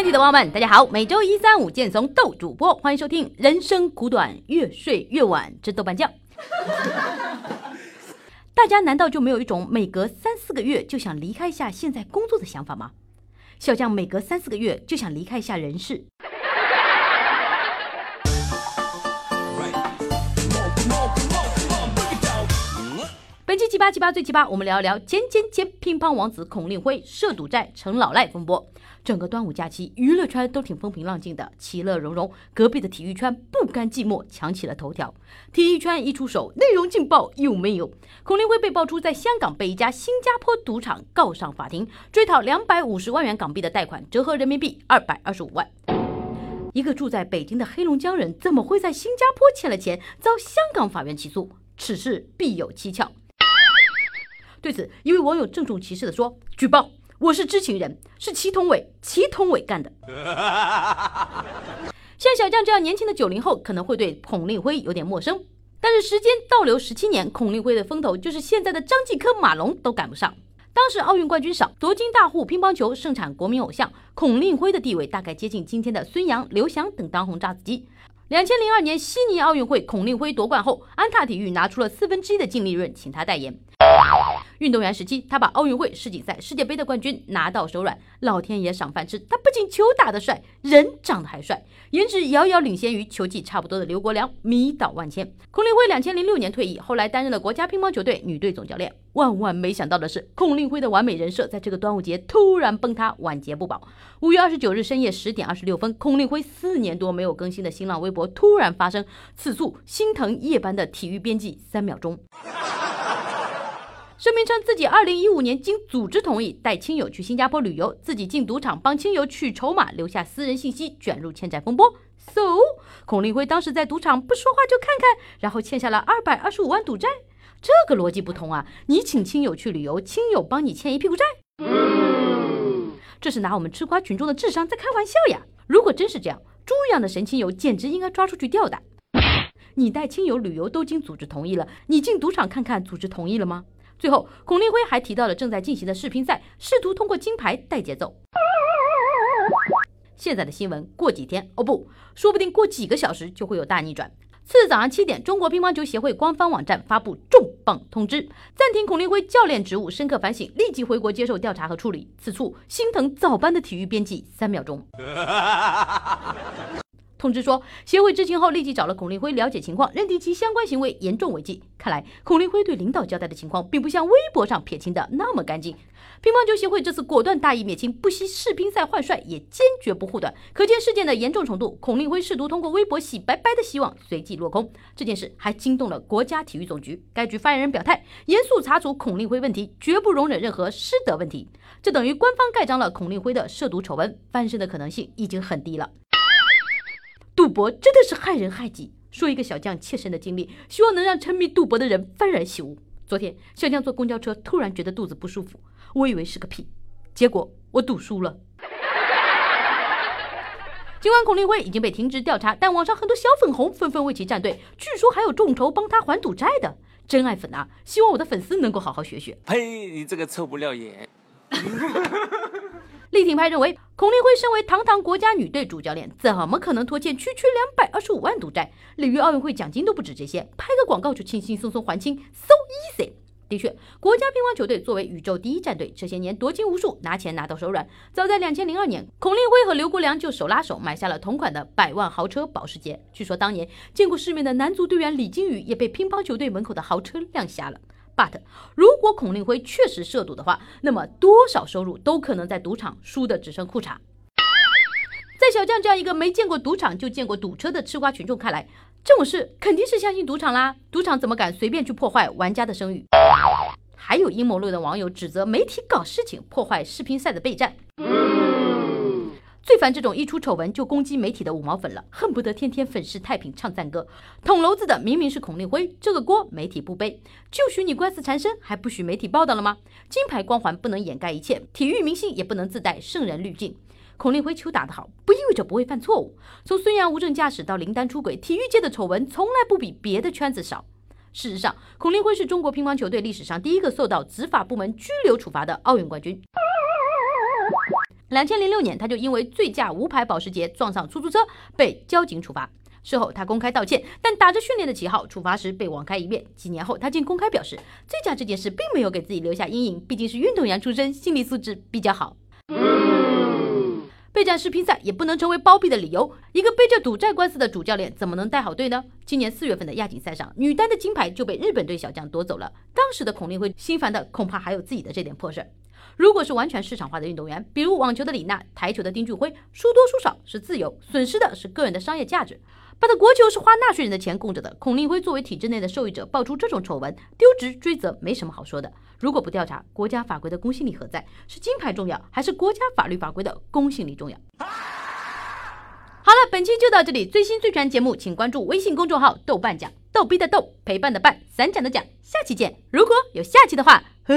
媒体的朋友们，大家好！每周一、三、五见怂斗主播，欢迎收听《人生苦短，越睡越晚之豆瓣酱》。大家难道就没有一种每隔三四个月就想离开一下现在工作的想法吗？小将每隔三四个月就想离开一下人世。本期奇葩奇葩最奇葩，我们聊一聊前前前乒乓王子孔令辉涉赌债成老赖风波。整个端午假期，娱乐圈都挺风平浪静的，其乐融融。隔壁的体育圈不甘寂寞，抢起了头条。体育圈一出手，内容劲爆有没有？孔令辉被爆出在香港被一家新加坡赌场告上法庭，追讨两百五十万元港币的贷款，折合人民币二百二十五万。一个住在北京的黑龙江人，怎么会在新加坡欠了钱，遭香港法院起诉？此事必有蹊跷。对此，一位网友郑重其事地说：“举报，我是知情人，是祁同伟，祁同伟干的。”像小将这样年轻的九零后，可能会对孔令辉有点陌生，但是时间倒流十七年，孔令辉的风头就是现在的张继科、马龙都赶不上。当时奥运冠军少，夺金大户，乒乓球盛产国民偶像，孔令辉的地位大概接近今天的孙杨、刘翔等当红炸子鸡。两千零二年悉尼奥运会，孔令辉夺冠后，安踏体育拿出了四分之一的净利润，请他代言。运动员时期，他把奥运会、世锦赛、世界杯的冠军拿到手软，老天爷赏饭吃。他不仅球打得帅，人长得还帅，颜值遥遥领先于球技差不多的刘国梁，迷倒万千。孔令辉两千零六年退役，后来担任了国家乒乓球队女队总教练。万万没想到的是，孔令辉的完美人设在这个端午节突然崩塌，晚节不保。五月二十九日深夜十点二十六分，孔令辉四年多没有更新的新浪微博突然发生此处心疼夜班的体育编辑三秒钟。声明称自己二零一五年经组织同意带亲友去新加坡旅游，自己进赌场帮亲友取筹码，留下私人信息，卷入欠债风波。So，孔令辉当时在赌场不说话就看看，然后欠下了二百二十五万赌债，这个逻辑不通啊！你请亲友去旅游，亲友帮你欠一屁股债，这是拿我们吃瓜群众的智商在开玩笑呀！如果真是这样，猪一样的神亲友简直应该抓出去吊打。你带亲友旅游都经组织同意了，你进赌场看看，组织同意了吗？最后，孔令辉还提到了正在进行的世乒赛，试图通过金牌带节奏。现在的新闻，过几天哦不，说不定过几个小时就会有大逆转。次日早上七点，中国乒乓球协会官方网站发布重磅通知，暂停孔令辉教练职务，深刻反省，立即回国接受调查和处理。此处心疼早班的体育编辑三秒钟。通知说，协会知情后立即找了孔令辉了解情况，认定其相关行为严重违纪。看来，孔令辉对领导交代的情况，并不像微博上撇清的那么干净。乒乓球协会这次果断大义灭亲，不惜世乒赛换帅，也坚决不护短，可见事件的严重程度。孔令辉试图通过微博洗白白的希望，随即落空。这件事还惊动了国家体育总局，该局发言人表态，严肃查处孔令辉问题，绝不容忍任何失德问题。这等于官方盖章了孔令辉的涉毒丑闻，翻身的可能性已经很低了。赌博真的是害人害己。说一个小将切身的经历，希望能让沉迷赌博的人幡然醒悟。昨天，小将坐公交车，突然觉得肚子不舒服，我以为是个屁，结果我赌输了。尽管孔令辉已经被停职调查，但网上很多小粉红纷纷为其站队，据说还有众筹帮他还赌债的真爱粉啊！希望我的粉丝能够好好学学。呸！你这个臭不要脸！力挺派认为，孔令辉身为堂堂国家女队主教练，怎么可能拖欠区区两百二十五万赌债？里约奥运会奖金都不止这些，拍个广告就轻轻松松还清，so easy。的确，国家乒乓球队作为宇宙第一战队，这些年夺金无数，拿钱拿到手软。早在两千零二年，孔令辉和刘国梁就手拉手买下了同款的百万豪车保时捷。据说当年见过世面的男足队员李金羽也被乒乓球队门口的豪车亮瞎了。如果孔令辉确实涉赌的话，那么多少收入都可能在赌场输得只剩裤衩。在小将这样一个没见过赌场就见过赌车的吃瓜群众看来，这种事肯定是相信赌场啦。赌场怎么敢随便去破坏玩家的声誉？还有阴谋论的网友指责媒体搞事情，破坏视频赛的备战。烦这种一出丑闻就攻击媒体的五毛粉了，恨不得天天粉饰太平唱赞歌。捅娄子的明明是孔令辉，这个锅媒体不背，就许你官司缠身，还不许媒体报道了吗？金牌光环不能掩盖一切，体育明星也不能自带圣人滤镜。孔令辉球打得好，不意味着不会犯错误。从孙杨无证驾驶到林丹出轨，体育界的丑闻从来不比别的圈子少。事实上，孔令辉是中国乒乓球队历史上第一个受到执法部门拘留处罚的奥运冠军。两千零六年，他就因为醉驾无牌保时捷撞上出租车被交警处罚。事后他公开道歉，但打着训练的旗号处罚时被网开一面。几年后，他竟公开表示，醉驾这件事并没有给自己留下阴影，毕竟是运动员出身，心理素质比较好。备战世乒赛也不能成为包庇的理由。一个背着赌债官司的主教练怎么能带好队呢？今年四月份的亚锦赛上，女单的金牌就被日本队小将夺走了。当时的孔令辉心烦的恐怕还有自己的这点破事儿。如果是完全市场化的运动员，比如网球的李娜、台球的丁俊晖，输多输少是自由，损失的是个人的商业价值。把的国球是花纳税人的钱供着的，孔令辉作为体制内的受益者，爆出这种丑闻，丢职追责没什么好说的。如果不调查，国家法规的公信力何在？是金牌重要，还是国家法律法规的公信力重要？好了，本期就到这里。最新最全节目，请关注微信公众号“豆瓣讲”，逗逼的逗，陪伴的伴，散讲的讲。下期见。如果有下期的话，呵。